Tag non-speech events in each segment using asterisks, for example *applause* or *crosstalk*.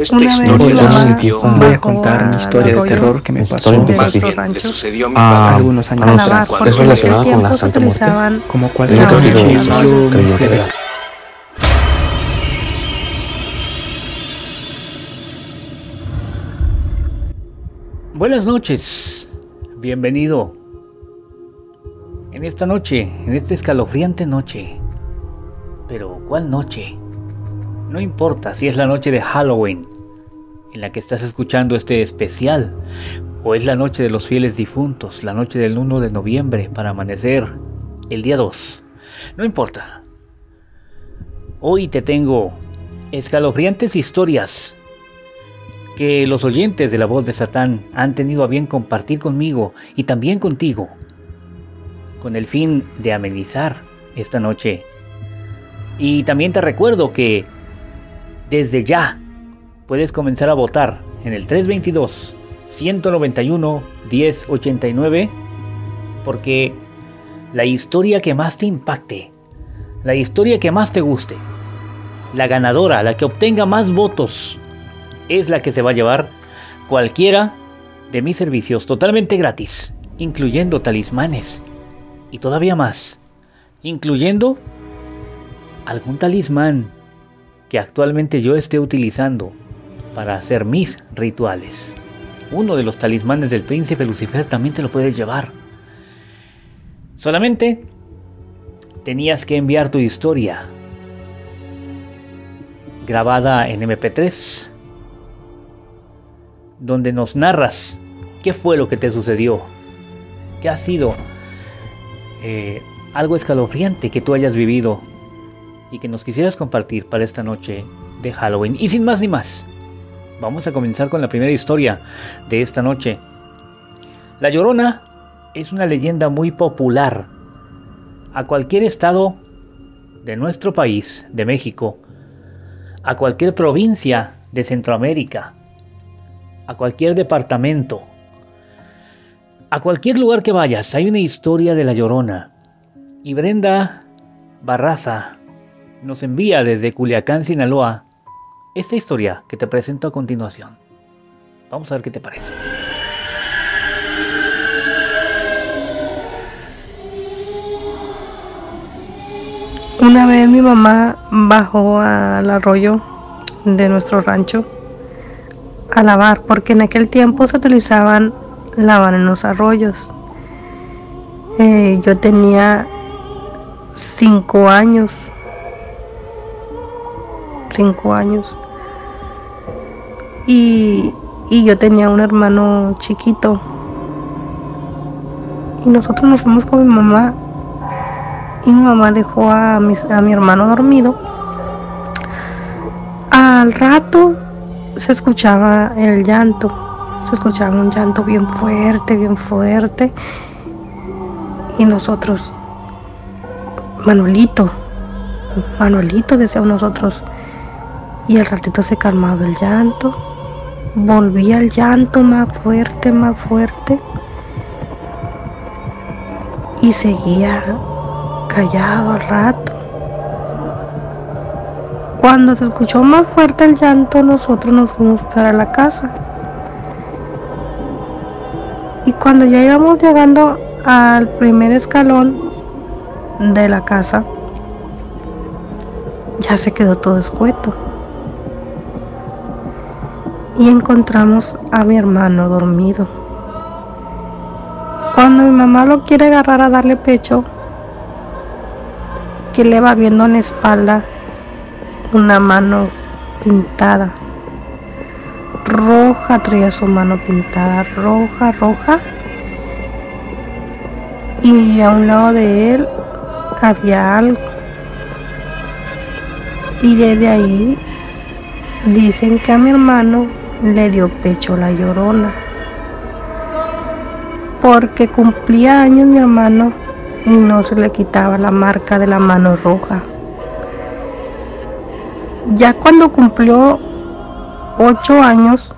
Esta historia sucedió. Voy a contar una historia de terror que me pasó. Bien, le sucedió a mi padre. Algunos años atrás. Es relacionada con la Santa Muerte. Como la creyente de la- Buenas noches, bienvenido. En esta noche, en esta escalofriante noche. Pero, ¿cuál noche? No importa si es la noche de Halloween, en la que estás escuchando este especial, o es la noche de los fieles difuntos, la noche del 1 de noviembre para amanecer el día 2. No importa. Hoy te tengo escalofriantes historias que los oyentes de la voz de Satán han tenido a bien compartir conmigo y también contigo, con el fin de amenizar esta noche. Y también te recuerdo que desde ya. Puedes comenzar a votar en el 322 191 1089 porque la historia que más te impacte, la historia que más te guste, la ganadora, la que obtenga más votos, es la que se va a llevar cualquiera de mis servicios totalmente gratis, incluyendo talismanes y todavía más, incluyendo algún talismán que actualmente yo esté utilizando para hacer mis rituales. Uno de los talismanes del príncipe Lucifer también te lo puedes llevar. Solamente tenías que enviar tu historia grabada en MP3 donde nos narras qué fue lo que te sucedió, qué ha sido eh, algo escalofriante que tú hayas vivido y que nos quisieras compartir para esta noche de Halloween. Y sin más ni más, vamos a comenzar con la primera historia de esta noche. La Llorona es una leyenda muy popular. A cualquier estado de nuestro país, de México, a cualquier provincia de Centroamérica, a cualquier departamento, a cualquier lugar que vayas, hay una historia de la Llorona. Y Brenda Barraza nos envía desde Culiacán, Sinaloa, esta historia que te presento a continuación. Vamos a ver qué te parece. Una vez mi mamá bajó al arroyo de nuestro rancho a lavar, porque en aquel tiempo se utilizaban lavar en los arroyos. Eh, yo tenía cinco años, cinco años, y, y yo tenía un hermano chiquito. Y nosotros nos fuimos con mi mamá y mi mamá dejó a mi, a mi hermano dormido. Al rato se escuchaba el llanto, se escuchaba un llanto bien fuerte, bien fuerte. Y nosotros, Manuelito, Manuelito, decíamos nosotros. Y al ratito se calmaba el llanto, volvía el llanto más fuerte, más fuerte. Y seguía callado al rato. Cuando se escuchó más fuerte el llanto, nosotros nos fuimos para la casa. Y cuando ya íbamos llegando al primer escalón de la casa, ya se quedó todo escueto. Y encontramos a mi hermano dormido. Cuando mi mamá lo quiere agarrar a darle pecho, que le va viendo en la espalda una mano pintada. Roja traía su mano pintada, roja, roja. Y a un lado de él había algo. Y desde ahí dicen que a mi hermano le dio pecho la llorona. Porque cumplía años mi hermano y no se le quitaba la marca de la mano roja. Ya cuando cumplió ocho años,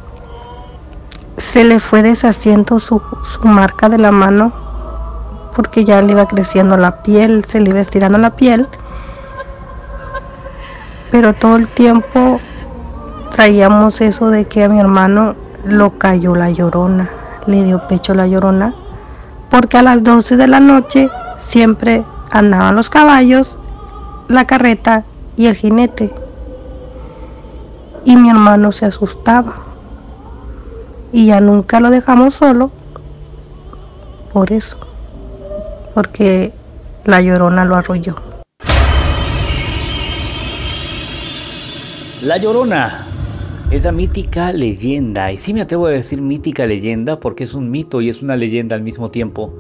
se le fue deshaciendo su, su marca de la mano porque ya le iba creciendo la piel, se le iba estirando la piel. Pero todo el tiempo traíamos eso de que a mi hermano lo cayó la llorona, le dio pecho la llorona, porque a las 12 de la noche siempre andaban los caballos, la carreta y el jinete. Y mi hermano se asustaba. Y ya nunca lo dejamos solo por eso, porque la llorona lo arrolló. La Llorona, esa mítica leyenda, y sí me atrevo a decir mítica leyenda porque es un mito y es una leyenda al mismo tiempo,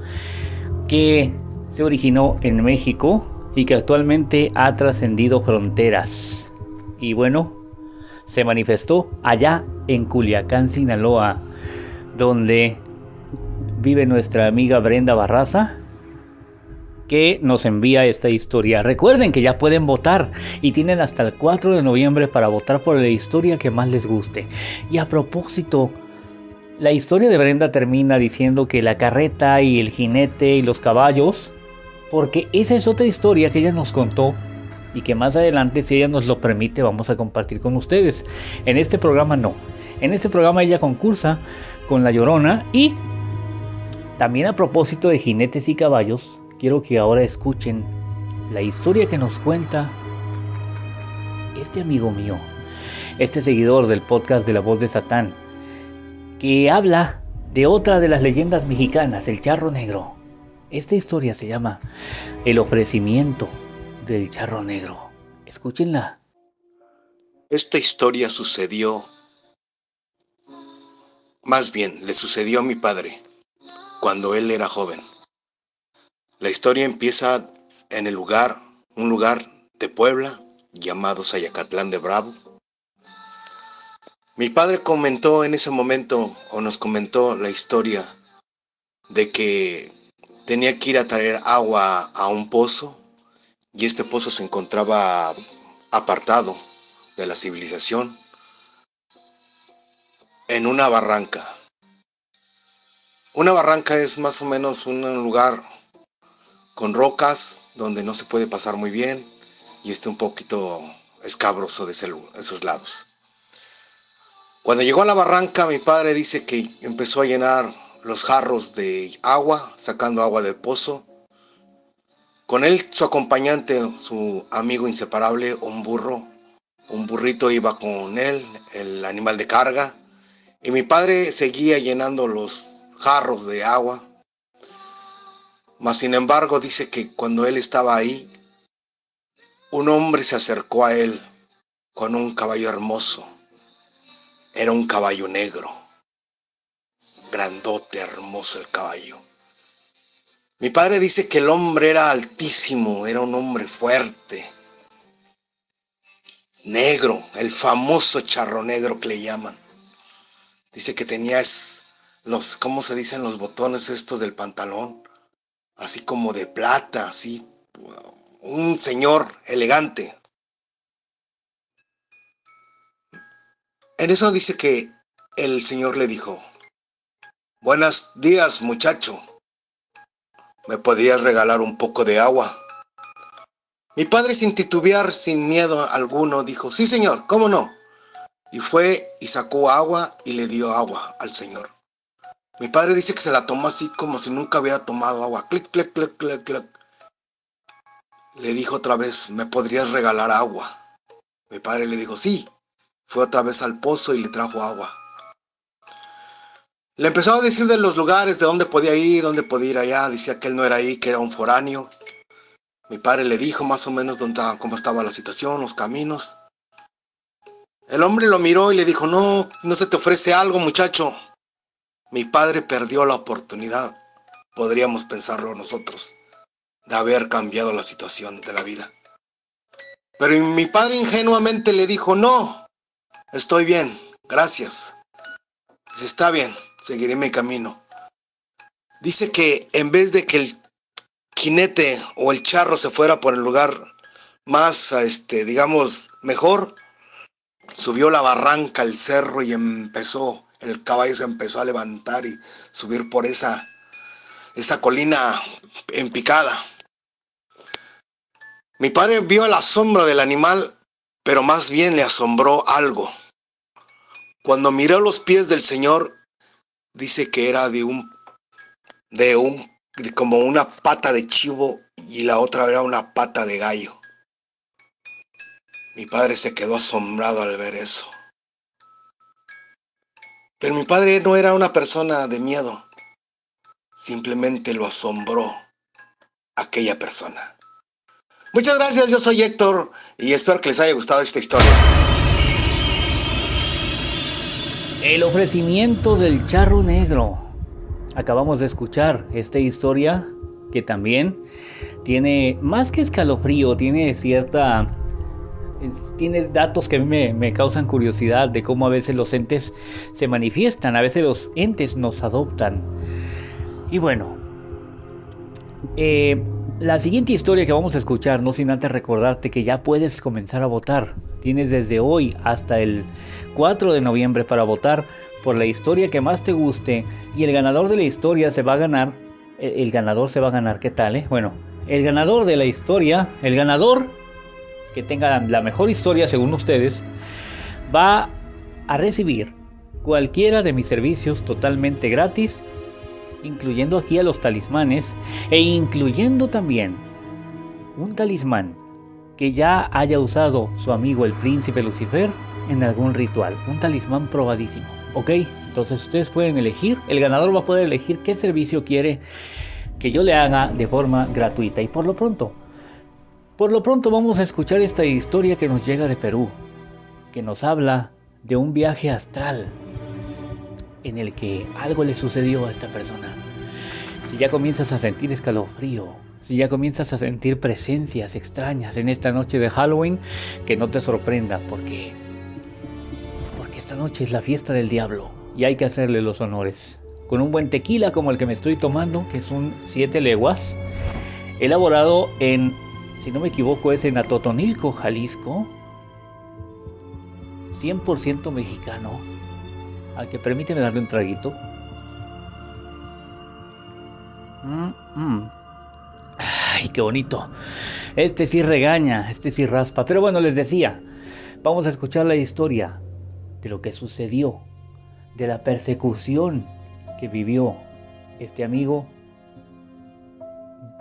que se originó en México y que actualmente ha trascendido fronteras. Y bueno, se manifestó allá en Culiacán, Sinaloa, donde vive nuestra amiga Brenda Barraza, que nos envía esta historia. Recuerden que ya pueden votar y tienen hasta el 4 de noviembre para votar por la historia que más les guste. Y a propósito, la historia de Brenda termina diciendo que la carreta y el jinete y los caballos, porque esa es otra historia que ella nos contó y que más adelante, si ella nos lo permite, vamos a compartir con ustedes. En este programa no. En este programa ella concursa con La Llorona y también a propósito de jinetes y caballos, quiero que ahora escuchen la historia que nos cuenta este amigo mío, este seguidor del podcast de la voz de Satán, que habla de otra de las leyendas mexicanas, el charro negro. Esta historia se llama El ofrecimiento del charro negro. Escúchenla. Esta historia sucedió, más bien, le sucedió a mi padre cuando él era joven. La historia empieza en el lugar, un lugar de Puebla llamado Sayacatlán de Bravo. Mi padre comentó en ese momento, o nos comentó la historia, de que tenía que ir a traer agua a un pozo y este pozo se encontraba apartado de la civilización en una barranca. Una barranca es más o menos un lugar con rocas donde no se puede pasar muy bien y está un poquito escabroso de esos lados. Cuando llegó a la barranca, mi padre dice que empezó a llenar los jarros de agua, sacando agua del pozo. Con él, su acompañante, su amigo inseparable, un burro. Un burrito iba con él, el animal de carga. Y mi padre seguía llenando los jarros de agua mas sin embargo dice que cuando él estaba ahí, un hombre se acercó a él con un caballo hermoso. Era un caballo negro, grandote, hermoso el caballo. Mi padre dice que el hombre era altísimo, era un hombre fuerte, negro, el famoso charro negro que le llaman. Dice que tenía los, ¿cómo se dicen los botones estos del pantalón? Así como de plata, así, un señor elegante. En eso dice que el señor le dijo, buenos días muchacho, ¿me podrías regalar un poco de agua? Mi padre sin titubear, sin miedo alguno, dijo, sí señor, ¿cómo no? Y fue y sacó agua y le dio agua al señor. Mi padre dice que se la tomó así como si nunca había tomado agua. Clic, clic, clic, clic, clic. Le dijo otra vez, ¿me podrías regalar agua? Mi padre le dijo, sí. Fue otra vez al pozo y le trajo agua. Le empezó a decir de los lugares, de dónde podía ir, dónde podía ir allá. Decía que él no era ahí, que era un foráneo. Mi padre le dijo más o menos dónde, cómo estaba la situación, los caminos. El hombre lo miró y le dijo, no, no se te ofrece algo, muchacho. Mi padre perdió la oportunidad, podríamos pensarlo nosotros, de haber cambiado la situación de la vida. Pero mi padre ingenuamente le dijo, no, estoy bien, gracias. Está bien, seguiré mi camino. Dice que en vez de que el jinete o el charro se fuera por el lugar más, este, digamos, mejor, subió la barranca, el cerro y empezó el caballo se empezó a levantar y subir por esa, esa colina en picada. Mi padre vio el asombro del animal, pero más bien le asombró algo. Cuando miró los pies del Señor, dice que era de un, de un, como una pata de chivo y la otra era una pata de gallo. Mi padre se quedó asombrado al ver eso. Pero mi padre no era una persona de miedo, simplemente lo asombró aquella persona. Muchas gracias, yo soy Héctor y espero que les haya gustado esta historia. El ofrecimiento del charro negro. Acabamos de escuchar esta historia que también tiene más que escalofrío, tiene cierta tiene datos que a mí me, causan curiosidad de cómo a veces los entes se manifiestan, a veces los entes nos adoptan. Y bueno, eh, la siguiente historia que vamos a escuchar, no sin antes recordarte que ya puedes comenzar a votar. Tienes desde hoy hasta el 4 de noviembre para votar por la historia que más te guste y el ganador de la historia se va a ganar. El, el ganador se va a ganar, ¿qué tal? Eh? Bueno, el ganador de la historia, el ganador que tenga la mejor historia según ustedes, va a recibir cualquiera de mis servicios totalmente gratis, incluyendo aquí a los talismanes e incluyendo también un talismán que ya haya usado su amigo el príncipe Lucifer en algún ritual, un talismán probadísimo, ¿ok? Entonces ustedes pueden elegir, el ganador va a poder elegir qué servicio quiere que yo le haga de forma gratuita y por lo pronto por lo pronto vamos a escuchar esta historia que nos llega de Perú, que nos habla de un viaje astral en el que algo le sucedió a esta persona. Si ya comienzas a sentir escalofrío, si ya comienzas a sentir presencias extrañas en esta noche de Halloween, que no te sorprenda porque porque esta noche es la fiesta del diablo y hay que hacerle los honores. Con un buen tequila como el que me estoy tomando, que es un 7 leguas, elaborado en si no me equivoco, es en Atotonilco, Jalisco. 100% mexicano. Al que permíteme darle un traguito. Mm, mm. Ay, qué bonito. Este sí regaña, este sí raspa. Pero bueno, les decía, vamos a escuchar la historia de lo que sucedió, de la persecución que vivió este amigo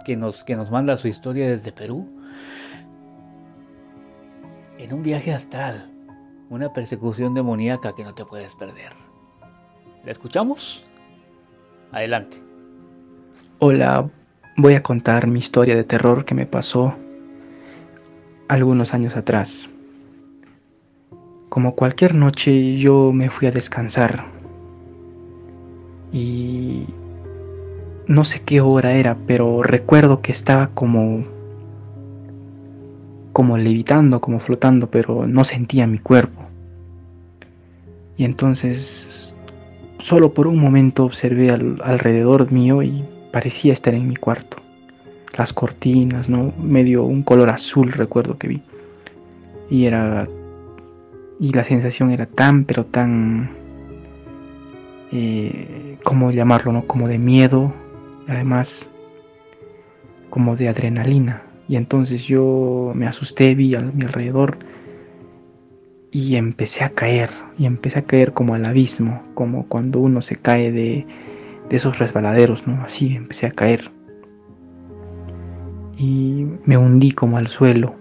que nos, que nos manda su historia desde Perú, en un viaje astral, una persecución demoníaca que no te puedes perder. ¿La escuchamos? Adelante. Hola, voy a contar mi historia de terror que me pasó algunos años atrás. Como cualquier noche yo me fui a descansar y no sé qué hora era, pero recuerdo que estaba como como levitando, como flotando, pero no sentía mi cuerpo. Y entonces solo por un momento observé alrededor mío y parecía estar en mi cuarto. Las cortinas, ¿no? Medio un color azul recuerdo que vi. Y era y la sensación era tan pero tan eh, ¿cómo llamarlo? ¿no? Como de miedo, además como de adrenalina. Y entonces yo me asusté, vi a mi alrededor y empecé a caer, y empecé a caer como al abismo, como cuando uno se cae de, de esos resbaladeros, ¿no? Así empecé a caer. Y me hundí como al suelo.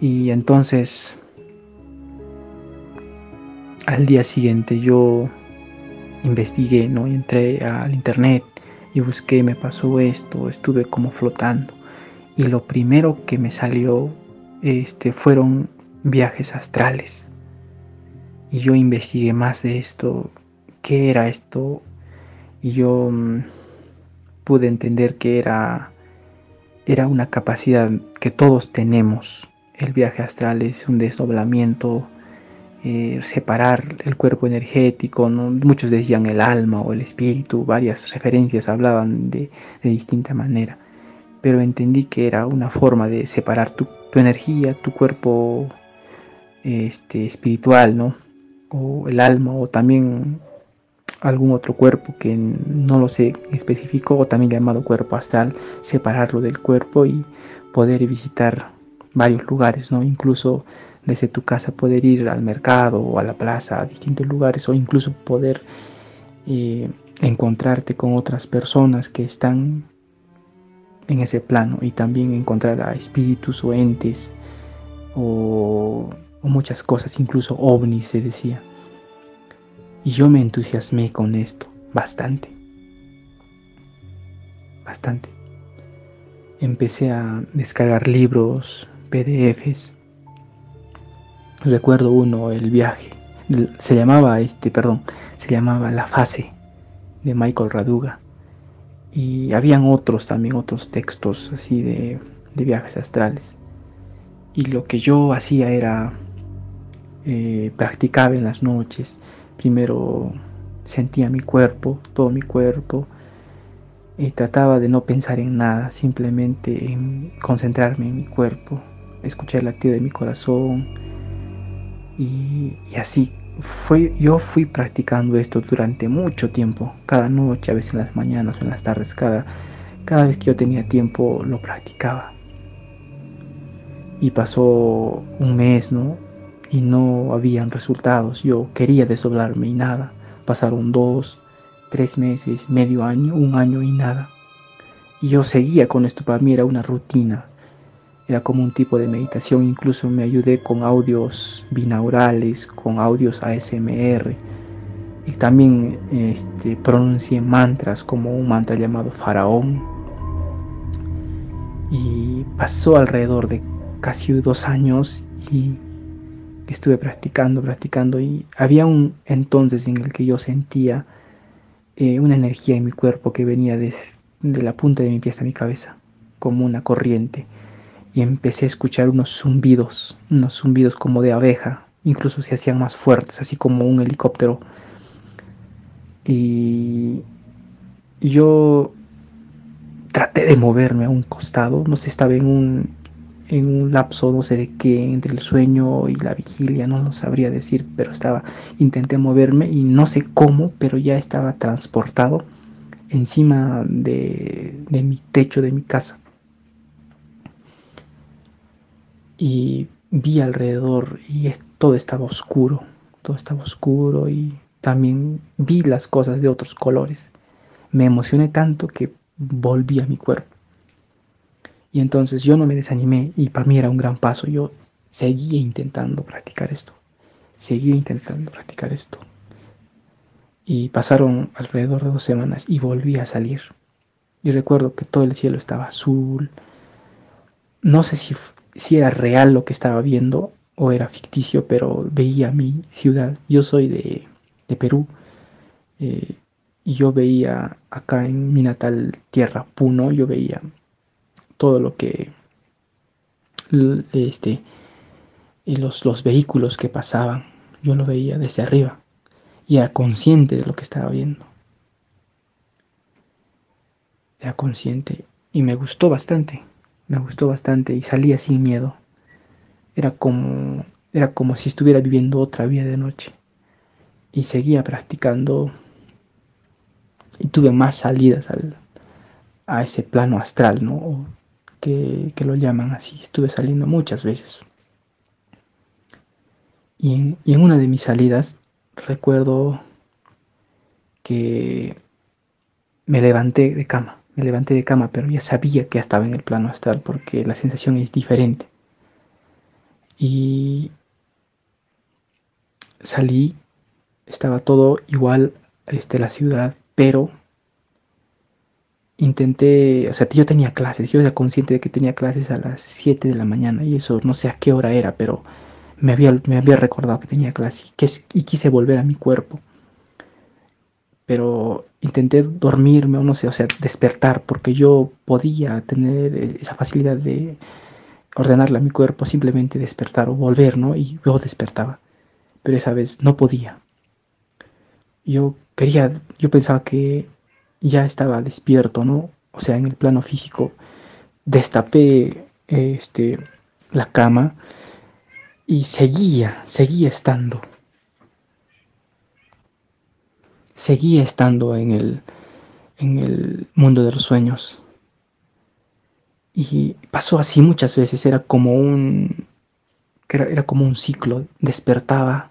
Y entonces, al día siguiente yo investigué, ¿no? Y entré al internet y busqué, me pasó esto, estuve como flotando. Y lo primero que me salió este, fueron viajes astrales. Y yo investigué más de esto, qué era esto, y yo mm, pude entender que era, era una capacidad que todos tenemos. El viaje astral es un desdoblamiento eh, separar el cuerpo energético, muchos decían el alma o el espíritu, varias referencias hablaban de, distinta manera, pero entendí que era una forma de separar tu, energía, tu cuerpo este, espiritual, ¿no? o el alma, o también algún otro cuerpo que no lo sé específico, o también llamado cuerpo astral, separarlo del cuerpo y poder visitar varios lugares, ¿no? Incluso desde tu casa poder ir al mercado o a la plaza, a distintos lugares o incluso poder eh, encontrarte con otras personas que están en ese plano y también encontrar a espíritus o entes o, o muchas cosas, incluso ovnis se decía. Y yo me entusiasmé con esto bastante. Bastante. Empecé a descargar libros, PDFs. Recuerdo uno, el viaje. Se llamaba este, perdón, se llamaba La fase de Michael Raduga. Y habían otros también, otros textos así de, de viajes astrales. Y lo que yo hacía era eh, practicaba en las noches. Primero sentía mi cuerpo, todo mi cuerpo, y trataba de no pensar en nada, simplemente en concentrarme en mi cuerpo, escuchar el latido de mi corazón y, así fue, yo fui practicando esto durante mucho tiempo, cada noche, a veces en las mañanas o en las tardes, cada, cada vez que yo tenía tiempo lo practicaba. Y pasó un mes, ¿no? Y no habían resultados. Yo quería desdoblarme y nada. Pasaron dos, tres meses, medio año, un año y nada. Y yo seguía con esto, para mí era una rutina. Era como un tipo de meditación, incluso me ayudé con audios binaurales, con audios ASMR. Y también este, pronuncié mantras como un mantra llamado faraón. Y pasó alrededor de casi dos años y estuve practicando, practicando y había un entonces en el que yo sentía eh, una energía en mi cuerpo que venía desde de la punta de mi pie hasta mi cabeza, como una corriente y empecé a escuchar unos zumbidos, unos zumbidos como de abeja, incluso se hacían más fuertes, así como un helicóptero. Y yo traté de moverme a un costado, no sé, estaba en un, en un lapso, no sé de qué, entre el sueño y la vigilia, no lo sabría decir, pero estaba, intenté moverme y no sé cómo, pero ya estaba transportado encima de, de mi techo de mi casa. Y vi alrededor y todo estaba oscuro, todo estaba oscuro y también vi las cosas de otros colores. Me emocioné tanto que volví a mi cuerpo. Y entonces yo no me desanimé y para mí era un gran paso. Yo seguía intentando practicar esto. Seguía intentando practicar esto. Y pasaron alrededor de dos semanas y volví a salir. Y recuerdo que todo el cielo estaba azul. No sé si si era real lo que estaba viendo o era ficticio, pero veía mi ciudad. Yo soy de, Perú eh, y yo veía acá en mi natal tierra, Puno, yo veía todo lo que este los, los vehículos que pasaban, yo lo veía desde arriba y era consciente de lo que estaba viendo. Era consciente y me gustó bastante me gustó bastante y salía sin miedo. Era como, era como si estuviera viviendo otra vida de noche. Y seguía practicando y tuve más salidas al, a ese plano astral, ¿no? Que, que, lo llaman así. Estuve saliendo muchas veces. Y en, y en una de mis salidas recuerdo que me levanté de cama me levanté de cama, pero ya sabía que estaba en el plano astral porque la sensación es diferente. Y salí, estaba todo igual, este, la ciudad, pero intenté, o sea, yo tenía clases, yo era consciente de que tenía clases a las 7 de la mañana y eso no sé a qué hora era, pero me había, me había recordado que tenía clases y quise volver a mi cuerpo pero intenté dormirme o no sé, o sea, despertar, porque yo podía tener esa facilidad de ordenarle a mi cuerpo simplemente despertar o volver, ¿no? Y yo despertaba, pero esa vez no podía. Yo quería, yo pensaba que ya estaba despierto, ¿no? O sea, en el plano físico, destapé este, la cama y seguía, seguía estando seguía estando en el, en el mundo de los sueños. Y pasó así muchas veces, era como un era, era como un ciclo, despertaba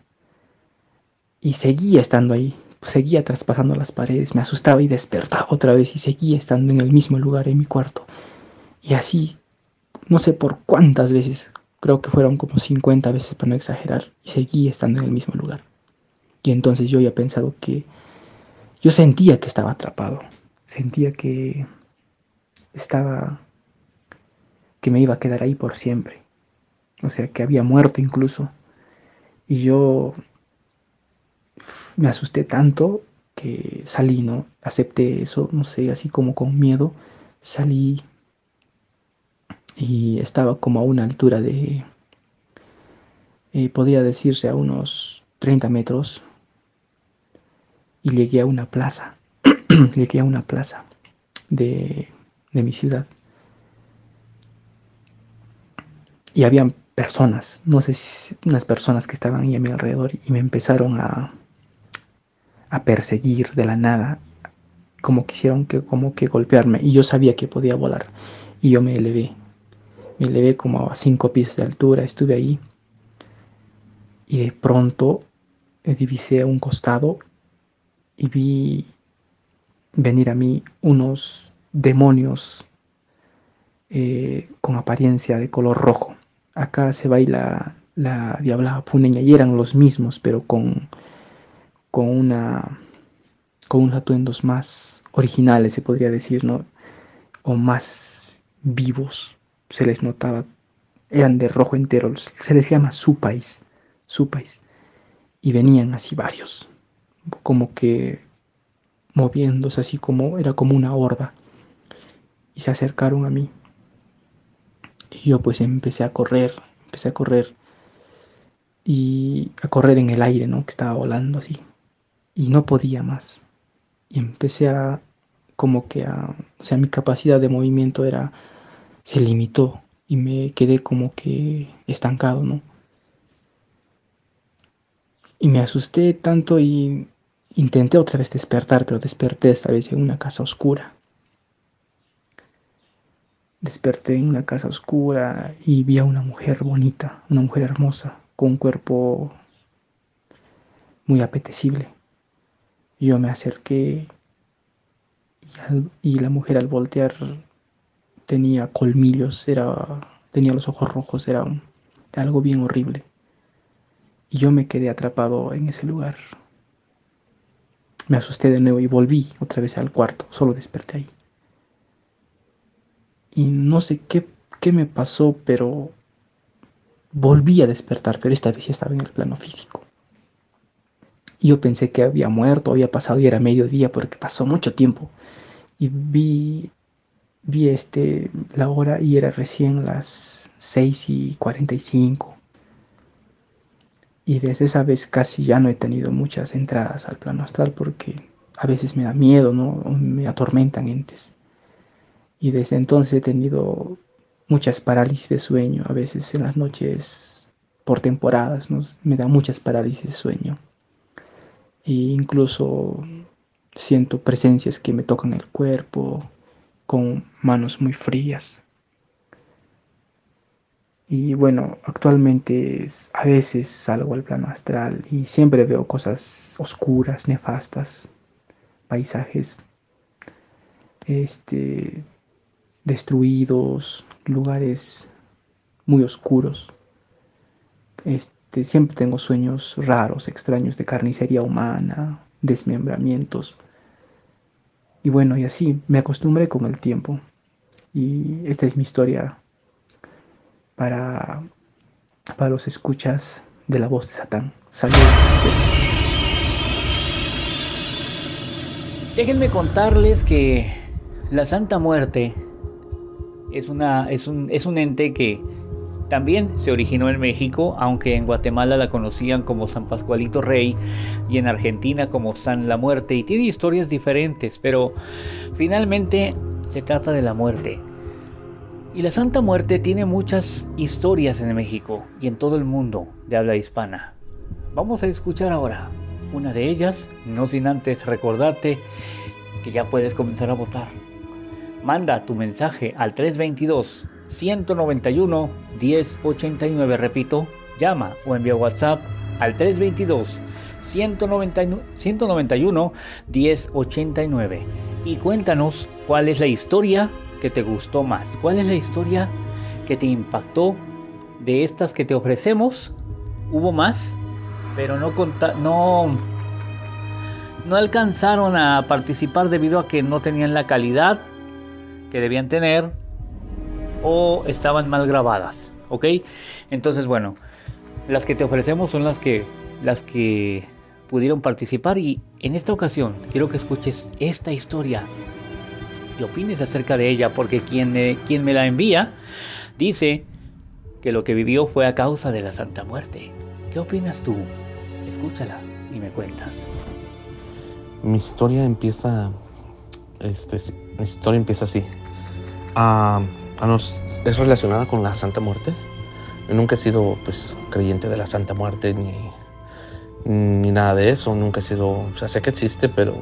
y seguía estando ahí, seguía traspasando las paredes, me asustaba y despertaba otra vez y seguía estando en el mismo lugar en mi cuarto. Y así, no sé por cuántas veces, creo que fueron como 50 veces para no exagerar, y seguía estando en el mismo lugar. Y entonces yo había pensado que yo sentía que estaba atrapado, sentía que estaba, que me iba a quedar ahí por siempre, o sea, que había muerto incluso. Y yo me asusté tanto que salí, ¿no? Acepté eso, no sé, así como con miedo, salí y estaba como a una altura de, eh, podría decirse a unos 30 metros, y llegué a una plaza, *clears throat* llegué a una plaza de, de mi ciudad. Y habían personas, no sé si unas personas que estaban ahí a mi alrededor y me empezaron a, a perseguir de la nada, como quisieron que, como que golpearme, y yo sabía que podía volar, y yo me elevé, me elevé como a cinco pies de altura, estuve ahí, y de pronto divisé a un costado y vi venir a mí unos demonios eh, con apariencia de color rojo. Acá se baila la diabla puneña y eran los mismos, pero con con una con unos atuendos más originales, se podría decir, ¿no? O más vivos, se les notaba, eran de rojo entero, se les llama supais, supais, y venían así varios, como que moviéndose así como, era como una horda, y se acercaron a mí. Y yo pues empecé a correr, empecé a correr, y a correr en el aire, ¿no? Que estaba volando así y no podía más. Y empecé a, como que a, o sea, mi capacidad de movimiento era, se limitó y me quedé como que estancado, ¿no? Y me asusté tanto y intenté otra vez despertar, pero desperté esta vez en una casa oscura. Desperté en una casa oscura y vi a una mujer bonita, una mujer hermosa, con un cuerpo muy apetecible. Yo me acerqué y, la mujer al voltear tenía colmillos, era, tenía los ojos rojos, era, algo bien horrible. Y yo me quedé atrapado en ese lugar. Me asusté de nuevo y volví otra vez al cuarto, solo desperté ahí. Y no sé qué, qué me pasó, pero volví a despertar, pero esta vez ya estaba en el plano físico. Y yo pensé que había muerto, había pasado y era mediodía porque pasó mucho tiempo. Y vi, vi este, la hora y era recién las 6 y 45. Y desde esa vez casi ya no he tenido muchas entradas al plano astral porque a veces me da miedo, ¿no? Me atormentan entes. Y desde entonces he tenido muchas parálisis de sueño, a veces en las noches por temporadas, ¿no? Me da muchas parálisis de sueño e incluso siento presencias que me tocan el cuerpo con manos muy frías. Y bueno, actualmente a veces salgo al plano astral y siempre veo cosas oscuras, nefastas, paisajes este, destruidos, lugares muy oscuros. Este, siempre tengo sueños raros, extraños de carnicería humana, desmembramientos. Y bueno, y así me acostumbré con el tiempo. Y esta es mi historia para, para los escuchas de la voz de Satán. Saludos. Déjenme contarles que la Santa Muerte es, una, es, un, es un ente que también se originó en México, aunque en Guatemala la conocían como San Pascualito Rey y en Argentina como San la Muerte y tiene historias diferentes, pero finalmente se trata de la muerte. Y la Santa Muerte tiene muchas historias en México y en todo el mundo de habla hispana. Vamos a escuchar ahora una de ellas, no sin antes recordarte que ya puedes comenzar a votar. Manda tu mensaje al 322 191 1089, repito, Llama o envía WhatsApp al 322 191 1089 y cuéntanos cuál es la historia que te gustó más, cuál es la historia que te impactó de estas que te ofrecemos. Hubo más, pero no, no, no alcanzaron a participar debido a que no tenían la calidad que debían tener o estaban mal grabadas, ¿ok? Entonces, bueno, las que te ofrecemos son las que las que pudieron participar y en esta ocasión quiero que escuches esta historia opines acerca de ella porque quien, quien me la envía dice que lo que vivió fue a causa de la Santa Muerte. ¿Qué opinas tú? Escúchala y me cuentas. Mi historia empieza, este, mi historia empieza así. Es relacionada con la Santa Muerte. Nunca he sido pues creyente de la Santa Muerte ni, ni nada de eso. Nunca he sido, sé que existe, pero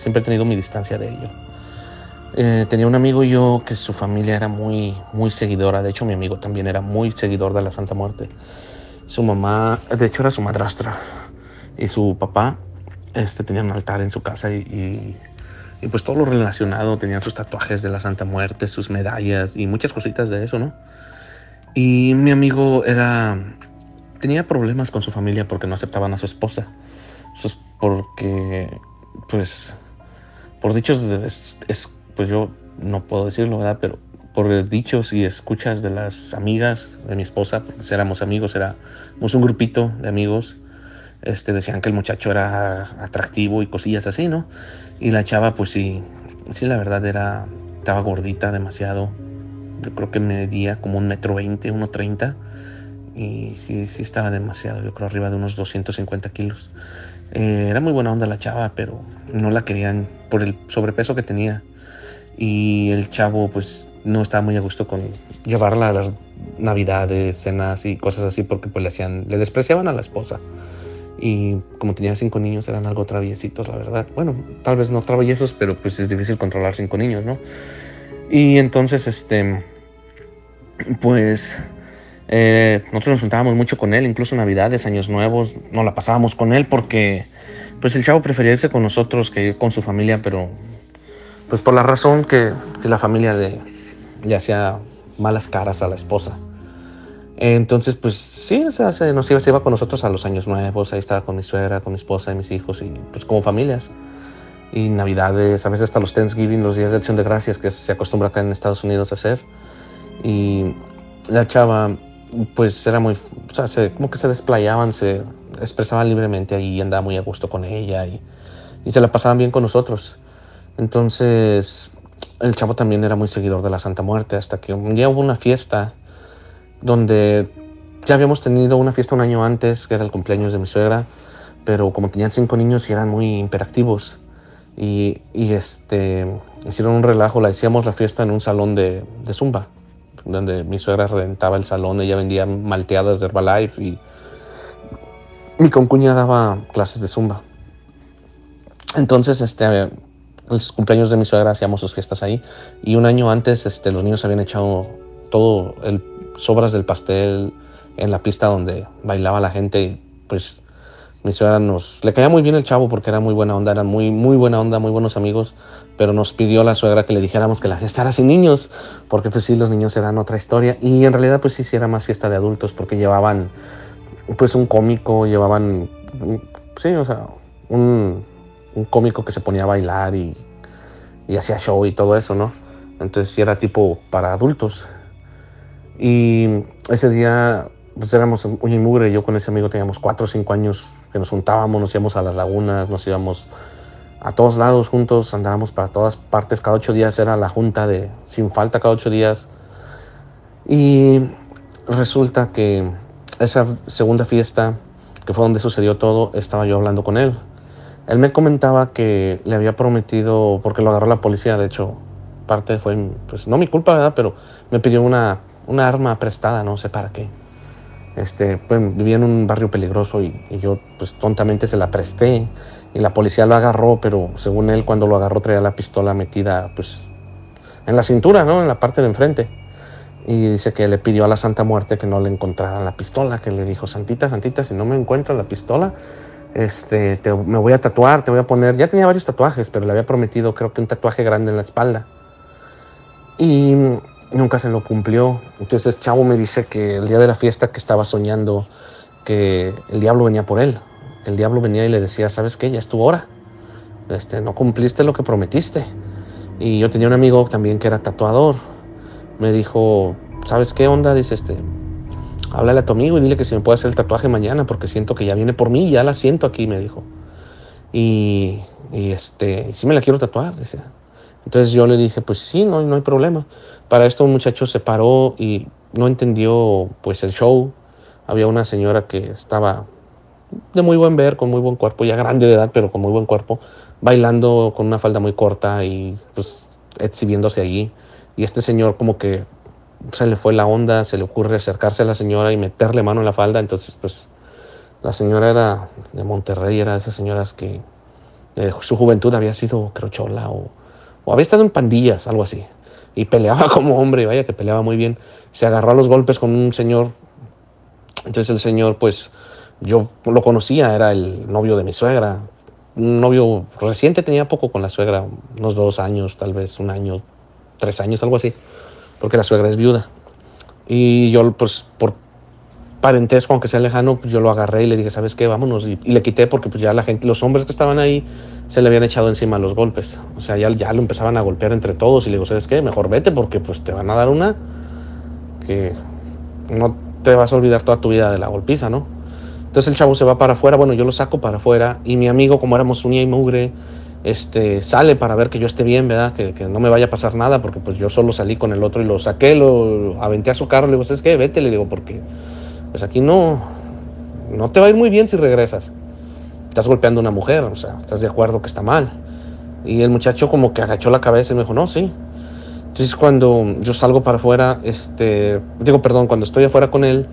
siempre he tenido mi distancia de ello. Eh, tenía un amigo yo que su familia era muy, muy seguidora. De hecho, mi amigo también era muy seguidor de la Santa Muerte. Su mamá, de hecho, era su madrastra. Y su papá este, tenía un altar en su casa y, y, pues todo lo relacionado. Tenían sus tatuajes de la Santa Muerte, sus medallas y muchas cositas de eso, ¿no? Y mi amigo era... Tenía problemas con su familia porque no aceptaban a su esposa. Eso es porque, pues, por dichos es pues yo no puedo decirlo, ¿verdad? Pero por dichos y escuchas de las amigas de mi esposa, porque éramos amigos, éramos un grupito de amigos, este, decían que el muchacho era atractivo y cosillas así, ¿no? Y la chava, pues sí, sí, la verdad era, estaba gordita demasiado. Yo creo que medía como un metro veinte, uno treinta. Y sí, sí estaba demasiado, yo creo arriba de unos 250 kilos. Eh, era muy buena onda la chava, pero no la querían por el sobrepeso que tenía y el chavo pues no estaba muy a gusto con llevarla a las navidades, cenas y cosas así porque pues le hacían, le despreciaban a la esposa. Y como tenía cinco niños eran algo traviesitos, la verdad. Bueno, tal vez no traviesos, pero pues es difícil controlar cinco niños, ¿no? Y entonces, este, pues eh, nosotros nos juntábamos mucho con él, incluso navidades, años nuevos, no la pasábamos con él porque pues el chavo prefería irse con nosotros que ir con su familia, pero pues por la razón que, la familia le, hacía malas caras a la esposa. Entonces, pues sí, o sea, se, nos iba, con nosotros a los años nuevos, ahí estaba con mi suegra, con mi esposa y mis hijos, y pues como familias. Y navidades, a veces hasta los Thanksgiving, los días de acción de gracias que se acostumbra acá en Estados Unidos a hacer. Y la chava, pues era muy, o sea, se, como que se desplayaban, se expresaban libremente ahí, andaba muy a gusto con ella y, y se la pasaban bien con nosotros. Entonces, el chavo también era muy seguidor de la Santa Muerte, hasta que un día hubo una fiesta donde ya habíamos tenido una fiesta un año antes, que era el cumpleaños de mi suegra, pero como tenían cinco niños y eran muy imperactivos. Y, este, hicieron un relajo, la hacíamos la fiesta en un salón de, de Zumba, donde mi suegra rentaba el salón, ella vendía malteadas de Herbalife y mi concuña daba clases de Zumba. Entonces, este, los cumpleaños de mi suegra hacíamos sus fiestas ahí. Y un año antes este, los niños habían echado todo el sobras del pastel en la pista donde bailaba la gente pues mi suegra nos le caía muy bien el chavo porque era muy buena onda, eran muy muy buena onda, muy buenos amigos, pero nos pidió la suegra que le dijéramos que la fiesta era sin niños, porque pues sí los niños eran otra historia. Y en realidad pues sí sí era más fiesta de adultos porque llevaban pues un cómico, llevaban sí, o sea, un un cómico que se ponía a bailar y, hacía show y todo eso, ¿no? Entonces era tipo para adultos. Y ese día, pues éramos muy mugre. Yo con ese amigo teníamos cuatro o cinco años que nos juntábamos, nos íbamos a las lagunas, nos íbamos a todos lados juntos, andábamos para todas partes. Cada ocho días era la junta de sin falta, cada ocho días. Y resulta que esa segunda fiesta, que fue donde sucedió todo, estaba yo hablando con él. Él me comentaba que le había prometido, porque lo agarró la policía, de hecho, parte fue, pues no mi culpa, ¿verdad? Pero me pidió una, una arma prestada, no sé para qué. Este, pues vivía en un barrio peligroso y, yo pues tontamente se la presté y la policía lo agarró, pero según él cuando lo agarró traía la pistola metida pues en la cintura, ¿no? En la parte de enfrente. y dice que le pidió a la Santa Muerte que no le encontrara la pistola, que le dijo, Santita, Santita, si no me encuentro la pistola, este, me voy a tatuar, te voy a poner, ya tenía varios tatuajes, pero le había prometido creo que un tatuaje grande en la espalda. Y nunca se lo cumplió. Entonces Chavo me dice que el día de la fiesta que estaba soñando que el diablo venía por él. El diablo venía y le decía, ¿sabes qué? Ya es tu hora. Este, no cumpliste lo que prometiste. Y yo tenía un amigo también que era tatuador me dijo, ¿sabes qué onda? Dice, este, háblale a tu amigo y dile que si me puede hacer el tatuaje mañana porque siento que ya viene por mí, ya la siento aquí, me dijo. Y, y este, sí me la quiero tatuar, decía. Entonces yo le dije, pues sí, no, no hay problema. Para esto un muchacho se paró y no entendió pues el show. Había una señora que estaba de muy buen ver, con muy buen cuerpo, ya grande de edad, pero con muy buen cuerpo, bailando con una falda muy corta y pues exhibiéndose allí. Y este señor como que se le fue la onda, se le ocurre acercarse a la señora y meterle mano en la falda. Entonces, pues la señora era de Monterrey, era de esas señoras que de su juventud había sido, creo, chola o, o había estado en pandillas, algo así. Y peleaba *laughs* como hombre, vaya que peleaba muy bien. Se agarró a los golpes con un señor. Entonces el señor, pues yo lo conocía, era el novio de mi suegra. Un novio reciente, tenía poco con la suegra, unos dos años, tal vez un año, tres años, algo así, porque la suegra es viuda. Y yo, pues, por parentesco, aunque sea lejano, pues yo lo agarré y le dije, ¿sabes qué? Vámonos. Y, le quité porque pues ya la gente, los hombres que estaban ahí, se le habían echado encima los golpes. O sea, ya, ya lo empezaban a golpear entre todos. Y le digo, ¿sabes qué? Mejor vete porque pues te van a dar una que no te vas a olvidar toda tu vida de la golpiza, ¿no? Entonces el chavo se va para afuera, bueno, yo lo saco para afuera y mi amigo, como éramos uña y mugre, este, sale para ver que yo esté bien, ¿verdad? Que, no me vaya a pasar nada, porque pues yo solo salí con el otro y lo saqué, lo aventé a su carro, le digo, ¿sabes qué? Vete, le digo, porque pues aquí no, no te va a ir muy bien si regresas. Estás golpeando a una mujer, o sea, estás de acuerdo que está mal. Y el muchacho como que agachó la cabeza y me dijo, no, sí. Entonces cuando yo salgo para afuera, este, digo, perdón, cuando estoy afuera con él,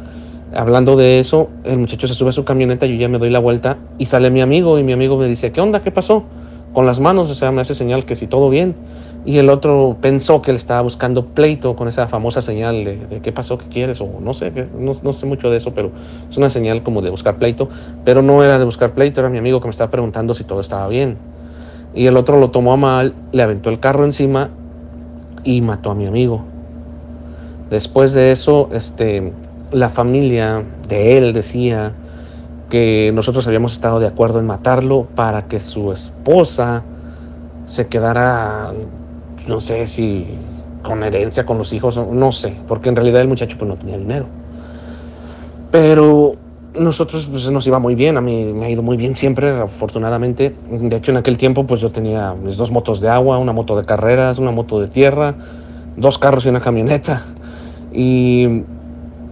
hablando de eso, el muchacho se sube a su camioneta, yo ya me doy la vuelta y sale mi amigo y mi amigo me dice, ¿qué onda? ¿Qué pasó? Con las manos, o sea, me hace señal que si todo bien. Y el otro pensó que él estaba buscando pleito con esa famosa señal de, qué pasó, qué quieres, o no sé, no, no, sé mucho de eso, pero es una señal como de buscar pleito. Pero no era de buscar pleito, era mi amigo que me estaba preguntando si todo estaba bien. Y el otro lo tomó a mal, le aventó el carro encima y mató a mi amigo. Después de eso, este, la familia de él decía que nosotros habíamos estado de acuerdo en matarlo para que su esposa se quedara, no sé si con herencia con los hijos, no sé, porque en realidad el muchacho pues no tenía dinero. Pero nosotros pues nos iba muy bien, a mí me ha ido muy bien siempre, afortunadamente. De hecho en aquel tiempo pues yo tenía mis dos motos de agua, una moto de carreras, una moto de tierra, dos carros y una camioneta. Y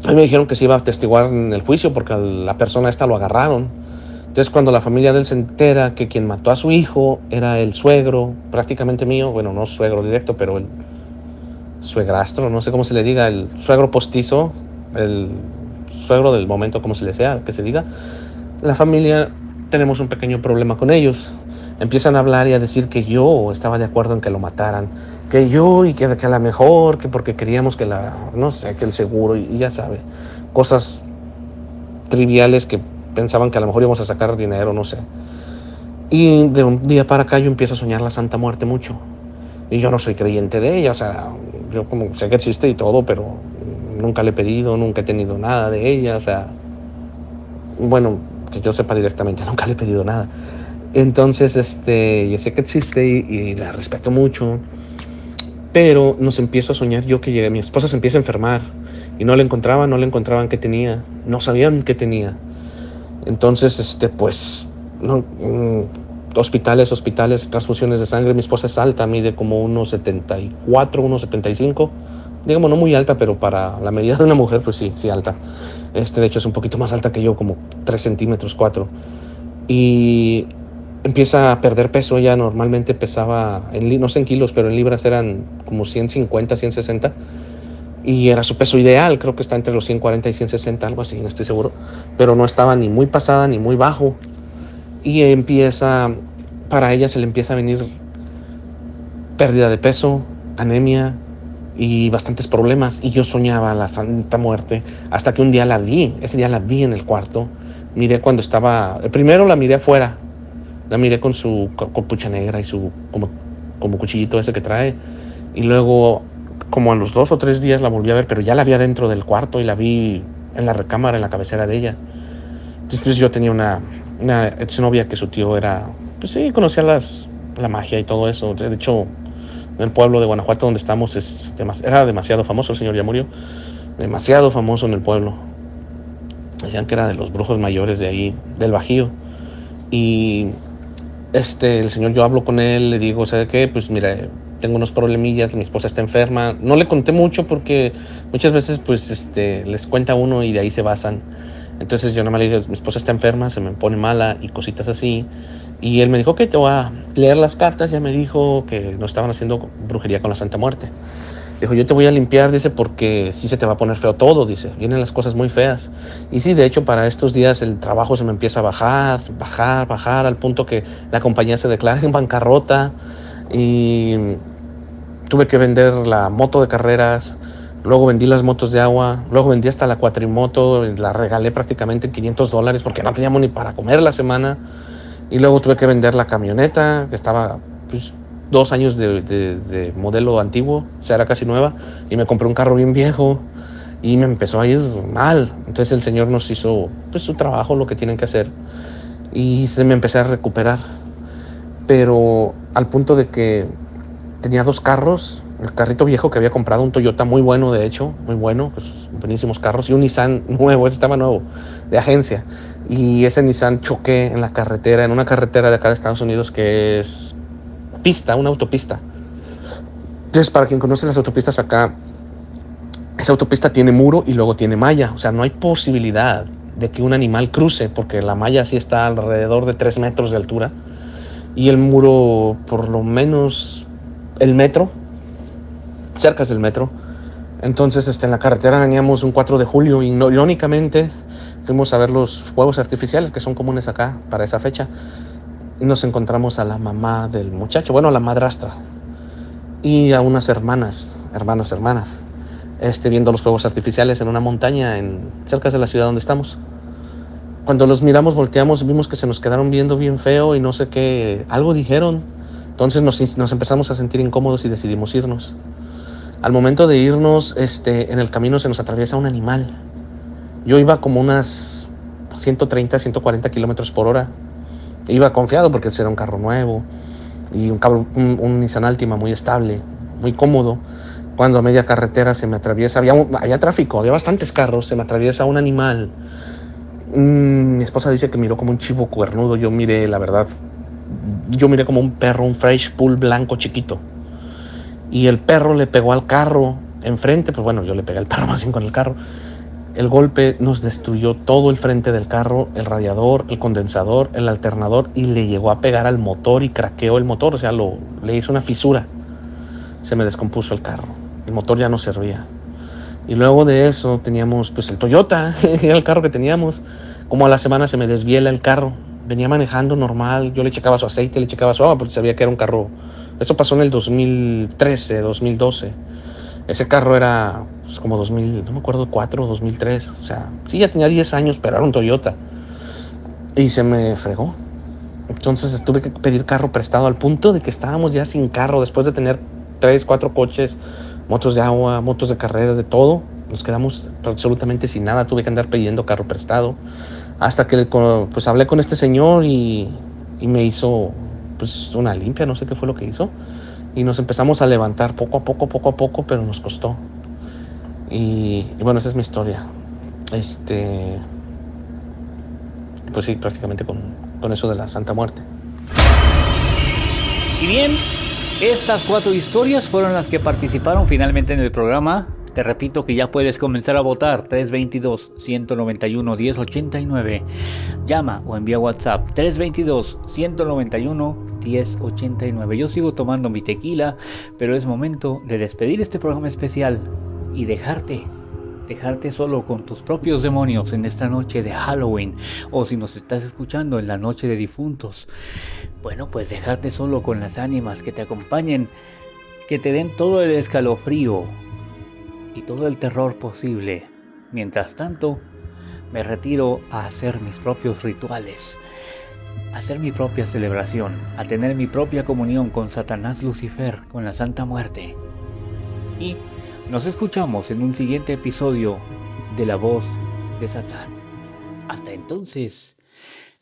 a me dijeron que se iba a atestiguar en el juicio porque la persona esta lo agarraron. Entonces cuando la familia de él se entera que quien mató a su hijo era el suegro, prácticamente mío, bueno, no suegro directo, pero el suegrastro, no sé cómo se le diga, el suegro postizo, el suegro del momento, como se le sea, que se diga, la familia tenemos un pequeño problema con ellos. Empiezan a hablar y a decir que yo estaba de acuerdo en que lo mataran que yo y que, que a la mejor, que porque queríamos que la, no sé, que el seguro y, ya sabe, cosas triviales que pensaban que a lo mejor íbamos a sacar dinero, no sé. Y de un día para acá yo empiezo a soñar la Santa Muerte mucho. Y yo no soy creyente de ella, o sea, yo como sé que existe y todo, pero nunca le he pedido, nunca he tenido nada de ella, o sea, bueno, que yo sepa directamente, *laughs* nunca le he pedido nada. Entonces, este, yo sé que existe y, y la respeto mucho pero nos empiezo a soñar yo que llegué, mi esposa se empieza a enfermar y no le encontraban, no le encontraban qué tenía, no sabían qué tenía. Entonces, este, pues, no, mm, hospitales, hospitales, transfusiones de sangre. Mi esposa es alta, mide como unos 74, unos 75. Digamos, no muy alta, pero para la medida de una mujer, pues sí, sí alta. Este, de hecho, es un poquito más alta que yo, como 3 centímetros, 4. Y empieza a perder peso. Ella normalmente pesaba, en, no sé en kilos, pero en libras eran como 150, 160. Y era su peso ideal, creo que está entre los 140 y 160, algo así, no estoy seguro. Pero no estaba ni muy pasada ni muy bajo. Y empieza, para ella se le empieza a venir pérdida de peso, anemia y bastantes problemas. Y yo soñaba la Santa Muerte hasta que un día la vi. Ese día la vi en el cuarto. Miré cuando estaba. Primero la miré afuera. La miré con su capucha negra y su como, como cuchillito ese que trae. Y luego, como a los dos o tres días la volví a ver, pero ya la vi dentro del cuarto y la vi en la recámara, en la cabecera de ella. Después yo tenía una, una exnovia que su tío era. Pues sí, conocía las, la magia y todo eso. De hecho, en el pueblo de Guanajuato donde estamos es era demasiado famoso, el señor ya murió, demasiado famoso en el pueblo. Decían que era de los brujos mayores de ahí, del Bajío. Y este, el señor, yo hablo con él, le digo, ¿sabe qué? Pues mira, tengo unos problemillas, mi esposa está enferma. No le conté mucho porque muchas veces pues este, les cuenta uno y de ahí se basan. Entonces yo nada más le digo, mi esposa está enferma, se me pone mala y cositas así. Y él me dijo que te voy a leer las cartas, ya me dijo que no estaban haciendo brujería con la Santa Muerte. Dijo, yo te voy a limpiar, dice, porque si se te va a poner feo todo, dice, vienen las cosas muy feas. Y sí, de hecho, para estos días el trabajo se me empieza a bajar, bajar, bajar, al punto que la compañía se declara en bancarrota y tuve que vender la moto de carreras, luego vendí las motos de agua, luego vendí hasta la cuatrimoto, la regalé prácticamente en 500 dólares porque no teníamos ni para comer la semana. Y luego tuve que vender la camioneta, que estaba pues, dos años de, modelo antiguo, o sea, era casi nueva, y me compré un carro bien viejo y me empezó a ir mal. Entonces el Señor nos hizo pues, su trabajo, lo que tienen que hacer, y se me empecé a recuperar. Pero al punto de que tenía dos carros, el carrito viejo que había comprado, un Toyota muy bueno, de hecho, muy bueno, pues, buenísimos carros, y un Nissan *laughs* nuevo, ese estaba nuevo, de agencia y ese Nissan choqué en la carretera, en una carretera de acá de Estados Unidos que es pista, una autopista. Entonces, para quien conoce las autopistas acá, esa autopista tiene muro y luego tiene malla, o sea, no hay posibilidad de que un animal cruce, porque la malla sí está alrededor de 3 metros de altura y el muro por lo menos el metro, cerca del metro. Entonces, este, en la carretera veníamos un 4 de julio y no, irónicamente fuimos a ver los fuegos artificiales que son comunes acá para esa fecha. Y nos encontramos a la mamá del muchacho, bueno, a la madrastra, y a unas hermanas, hermanas, hermanas, este, viendo los fuegos artificiales en una montaña en, cerca de la ciudad donde estamos. Cuando los miramos, volteamos, vimos que se nos quedaron viendo bien feo y no sé qué, algo dijeron. Entonces nos, nos empezamos a sentir incómodos y decidimos irnos. Al momento de irnos, este, en el camino se nos atraviesa un animal yo iba como unas 130, 140 kilómetros por hora. Iba confiado porque era un carro nuevo y un, un, Nissan Altima muy estable, muy cómodo. Cuando a media carretera se me atraviesa, había, había tráfico, había bastantes carros, se me atraviesa un animal. Mm, mi esposa dice que miró como un chivo cuernudo. Yo miré, la verdad, yo miré como un perro, un fresh pool blanco chiquito. Y el perro le pegó al carro enfrente, pues bueno, yo le pegué al perro *laughs* más bien con el carro el golpe nos destruyó todo el frente del carro, el radiador, el condensador, el alternador y le llegó a pegar al motor y craqueó el motor, o sea, lo, le hizo una fisura. Se me descompuso el carro, el motor ya no servía. Y luego de eso teníamos pues el Toyota, *laughs* era el carro que teníamos. Como a la semana se me desviela el carro, venía manejando normal, yo le checaba su aceite, le checaba su agua porque sabía que era un carro. Esto pasó en el 2013, 2012 ese carro era pues, como 2000, no me acuerdo, 4 2003. O sea, sí, ya tenía 10 años, pero era un Toyota. Y se me fregó. Entonces tuve que pedir carro prestado al punto de que estábamos ya sin carro después de tener 3, 4 coches, motos de agua, motos de carreras, de todo. Nos quedamos absolutamente sin nada. Tuve que andar pidiendo carro prestado. Hasta que pues hablé con este señor y, y me hizo pues una limpia, no sé qué fue lo que hizo y nos empezamos a levantar poco a poco, poco a poco, pero nos costó. Y, bueno, esa es mi historia. Este, pues sí, prácticamente con, con eso de la Santa Muerte. Y bien, estas cuatro historias fueron las que participaron finalmente en el programa. Te repito que ya puedes comenzar a votar 322-191-1089. Llama o envía WhatsApp 322-191 1089. Yo sigo tomando mi tequila, pero es momento de despedir este programa especial y dejarte dejarte solo con tus propios demonios en esta noche de Halloween o si nos estás escuchando en la noche de difuntos. Bueno, pues dejarte solo con las ánimas que te acompañen, que te den todo el escalofrío y todo el terror posible. Mientras tanto, me retiro a hacer mis propios rituales, a hacer mi propia celebración, a tener mi propia comunión con Satanás Lucifer, con la Santa Muerte. Y nos escuchamos en un siguiente episodio de La Voz de Satán. Hasta entonces,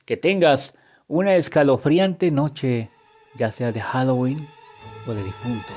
que tengas una escalofriante noche, ya sea de Halloween o de difuntos.